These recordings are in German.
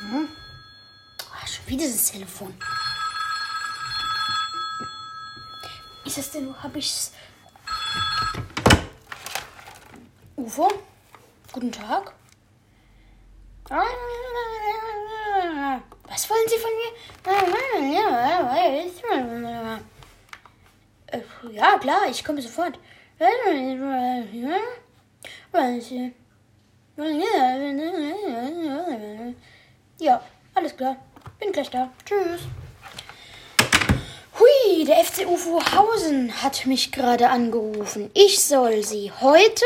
Hm? Ach, schon wieder das Telefon. Ist das denn, hab ich's? UFO? Guten Tag. Was wollen Sie von mir? Äh, Ja, klar, ich komme sofort. Ja, alles klar. Bin gleich da. Tschüss. Hui, der FC UFO Hausen hat mich gerade angerufen. Ich soll sie heute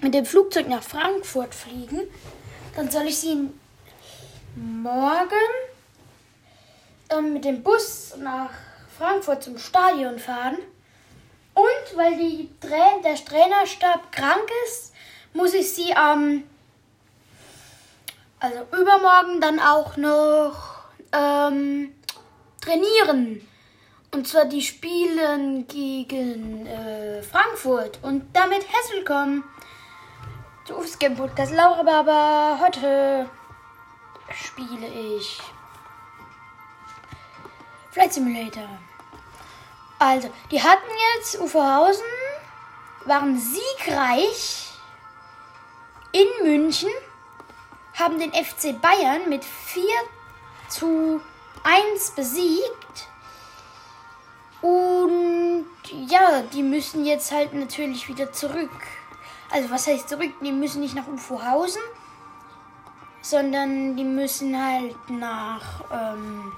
mit dem Flugzeug nach Frankfurt fliegen. Dann soll ich sie morgen ähm, mit dem Bus nach Frankfurt zum Stadion fahren. Und weil die Tra der Trainerstab krank ist, muss ich sie am also übermorgen dann auch noch ähm, trainieren. Und zwar die spielen gegen äh, Frankfurt. Und damit herzlich willkommen zu Ufs Game Podcast Laura Baba. Heute spiele ich Flight Simulator. Also, die hatten jetzt Uferhausen, waren siegreich in München, haben den FC Bayern mit 4 zu 1 besiegt. Und ja, die müssen jetzt halt natürlich wieder zurück. Also was heißt zurück? Die müssen nicht nach Ufohausen, sondern die müssen halt nach ähm,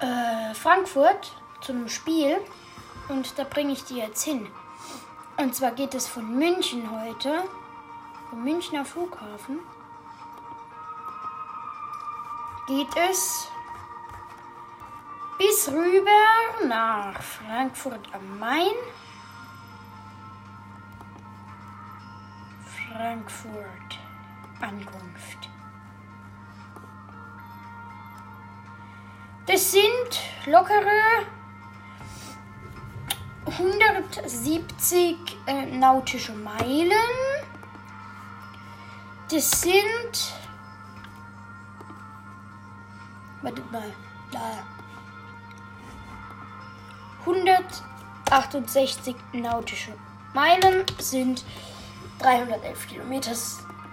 äh, Frankfurt zu einem Spiel. Und da bringe ich die jetzt hin. Und zwar geht es von München heute, vom Münchner Flughafen, geht es bis rüber nach Frankfurt am Main. Frankfurt Ankunft. Das sind lockere 170 äh, nautische Meilen. Das sind. Wartet mal. Da. 168 nautische Meilen sind 311 Kilometer.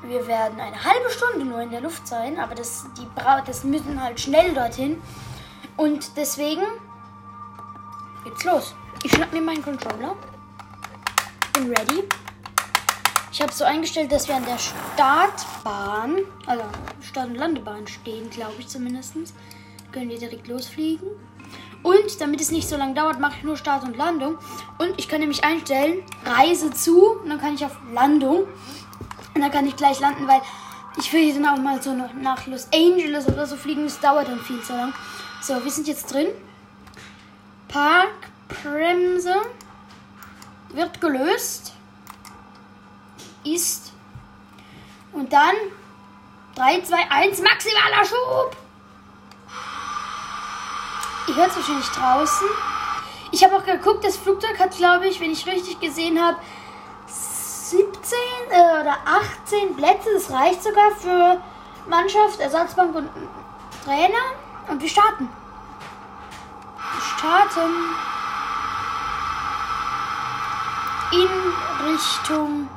Wir werden eine halbe Stunde nur in der Luft sein, aber das, die Bra das müssen halt schnell dorthin. Und deswegen geht's los. Ich schnapp mir meinen Controller. Bin ready. Ich habe so eingestellt, dass wir an der Startbahn, also Start- und Landebahn stehen, glaube ich zumindest. Können wir direkt losfliegen. Und damit es nicht so lange dauert, mache ich nur Start und Landung. Und ich kann nämlich einstellen, Reise zu. Und dann kann ich auf Landung. Und dann kann ich gleich landen, weil ich will dann auch mal so nach Los Angeles oder so fliegen. Das dauert dann viel zu lang. So, wir sind jetzt drin. Parkbremse wird gelöst. Ist. Und dann 3, 2, 1, maximaler Schub. Ihr hört es wahrscheinlich draußen. Ich habe auch geguckt, das Flugzeug hat, glaube ich, wenn ich richtig gesehen habe, 17 äh, oder 18 Plätze. Das reicht sogar für Mannschaft, Ersatzbank und Trainer. Und wir starten. Wir starten in Richtung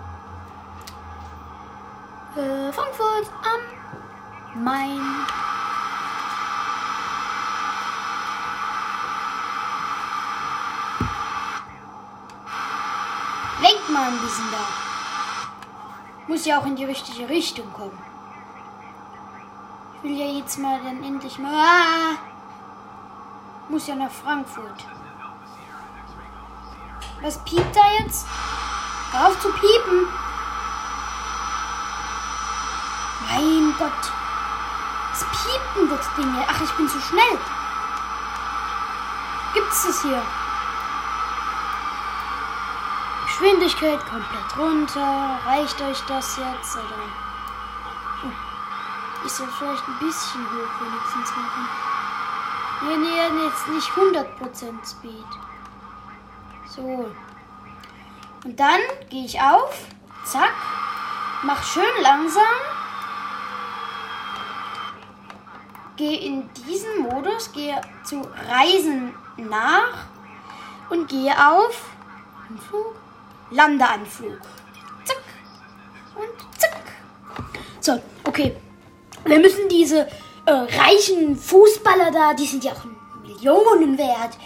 äh, Frankfurt am Main. Lenkt mal ein bisschen da. Muss ja auch in die richtige Richtung kommen. Ich will ja jetzt mal dann endlich mal. Ah! Muss ja nach Frankfurt. Was piept da jetzt? Hör auf zu piepen. Mein Gott. Was piept denn das Ding hier? Ach, ich bin zu schnell. Gibt's das hier? Geschwindigkeit komplett runter. Reicht euch das jetzt? Oder? Oh. Ich soll vielleicht ein bisschen hoch wenigstens machen. Nee, nee, jetzt nicht 100% Speed. So. Und dann gehe ich auf. Zack. Mach schön langsam. Gehe in diesen Modus, gehe zu Reisen nach und gehe auf Anflug, Landeanflug. Zack und zack. So, okay. Wir müssen diese äh, reichen Fußballer da, die sind ja auch Millionen wert,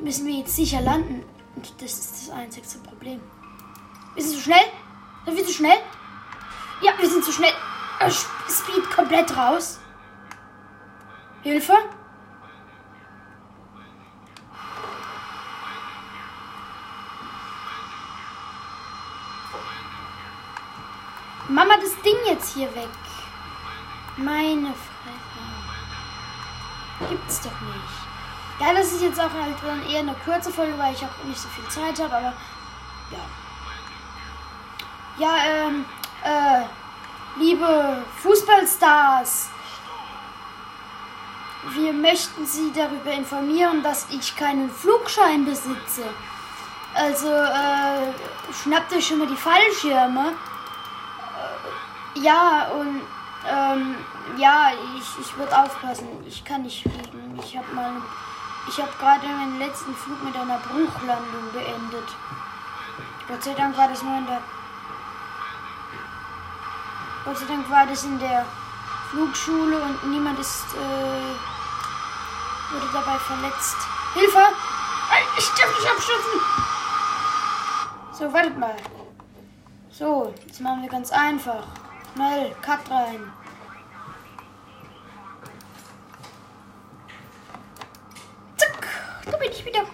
müssen wir jetzt sicher landen. Und das ist das einzigste Problem. Wir sind zu schnell? Sind wir zu schnell? Ja, wir sind zu schnell. Äh, Speed komplett raus. Hilfe? Mama, das Ding jetzt hier weg. Meine Fresse. Gibt's doch nicht. Ja, das ist jetzt auch halt dann eher eine kurze Folge, weil ich auch nicht so viel Zeit habe, aber ja. Ja, ähm, äh, liebe Fußballstars, wir möchten Sie darüber informieren, dass ich keinen Flugschein besitze. Also, äh, schnappt euch schon mal die Fallschirme. Äh, ja, und, ähm, ja, ich, ich würde aufpassen. Ich kann nicht fliegen. Ich habe mal, ich habe gerade meinen letzten Flug mit einer Bruchlandung beendet. Gott sei Dank war das nur in der, Gott sei Dank war das in der Flugschule und niemand ist, äh, wurde dabei verletzt. Hilfe! Ich darf nicht abstürzen! So, wartet mal. So, jetzt machen wir ganz einfach. Schnell, Cut rein. Zack, da bin ich wieder.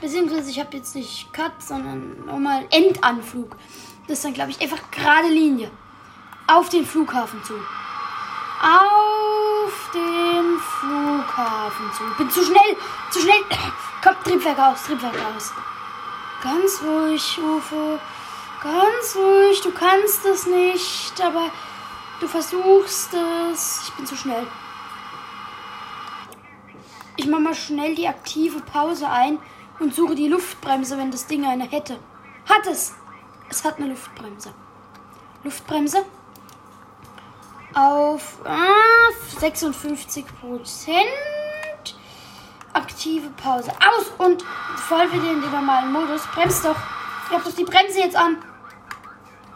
Beziehungsweise ich habe jetzt nicht Cut, sondern nochmal Endanflug. Das ist dann, glaube ich, einfach gerade Linie. Auf den Flughafen zu. Auf den Flughafen zu. Bin zu schnell, zu schnell. Komm, Triebwerk aus, Triebwerk aus. Ganz ruhig, Uwe. Ganz ruhig. Du kannst es nicht, aber du versuchst es. Ich bin zu schnell. Ich mache mal schnell die aktive Pause ein und suche die Luftbremse, wenn das Ding eine hätte. Hat es. Es hat eine Luftbremse. Luftbremse auf ah, 56 Prozent. Aktive Pause. Aus und voll wieder in den normalen Modus. Bremst doch. Ich hab doch die Bremse jetzt an.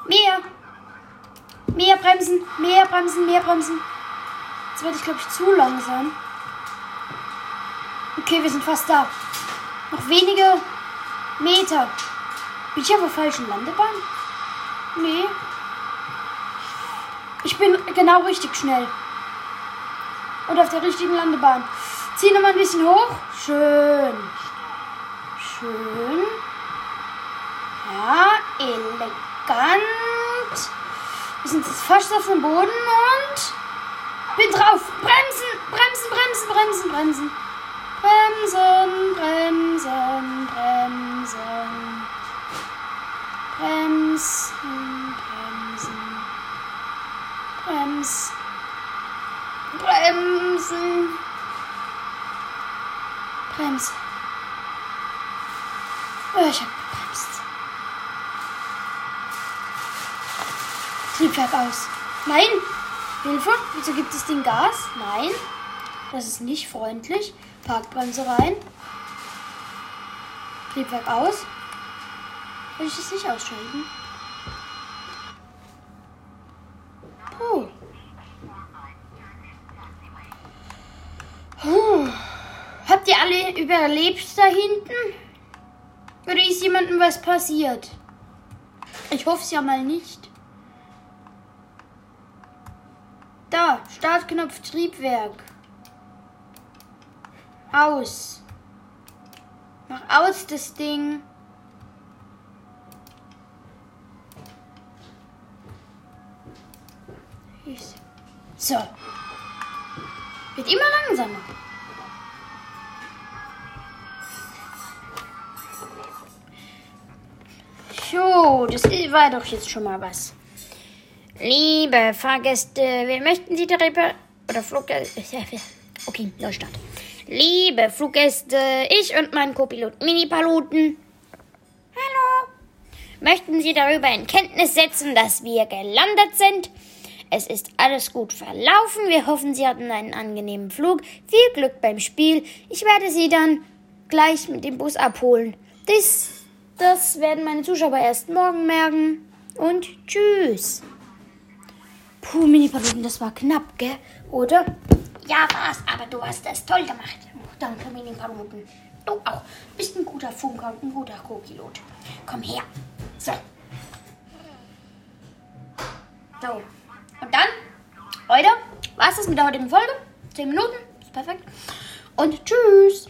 Mehr. Mehr bremsen, mehr bremsen, mehr bremsen. Jetzt werde ich, glaube ich, zu langsam. Okay, wir sind fast da. Noch wenige Meter. Bin ich auf der falschen Landebahn? Nee. Ich bin genau richtig schnell. Und auf der richtigen Landebahn. Zieh nochmal ein bisschen hoch. Schön. Schön. Ja, elegant. Wir sind jetzt fast auf dem Boden und bin drauf. Bremsen, bremsen, bremsen, bremsen, bremsen. Bremsen, bremsen, bremsen. Bremsen, bremsen. Brems. Bremsen. Brems. Oh, ich hab gebremst. Triebwerk aus. Nein! Hilfe! Wieso gibt es den Gas? Nein. Das ist nicht freundlich. Parkbremse rein. Triebwerk aus. Will ich es nicht ausschalten? Puh. Ihr alle überlebt da hinten? Oder ist jemandem was passiert? Ich hoffe es ja mal nicht. Da, Startknopf Triebwerk. Aus. Mach aus das Ding. So. Wird immer langsamer. So, das war doch jetzt schon mal was. Liebe Fahrgäste, wir möchten Sie darüber oder Fluggäste. Okay, Neustart. Liebe Fluggäste, ich und mein Co-Pilot Mini-Paluten. Hallo. möchten Sie darüber in Kenntnis setzen, dass wir gelandet sind. Es ist alles gut verlaufen. Wir hoffen, Sie hatten einen angenehmen Flug. Viel Glück beim Spiel. Ich werde Sie dann gleich mit dem Bus abholen. Das, das werden meine Zuschauer erst morgen merken. Und tschüss. Puh, Mini-Paluten, das war knapp, gell? Oder? Ja, war's, aber du hast das toll gemacht. Danke, Mini-Paluten. Du auch. Bist ein guter Funker und ein guter Co-Pilot. Komm her. So. So. Und dann, Leute, war's das mit der heutigen Folge? 10 Minuten. Ist perfekt. Und tschüss.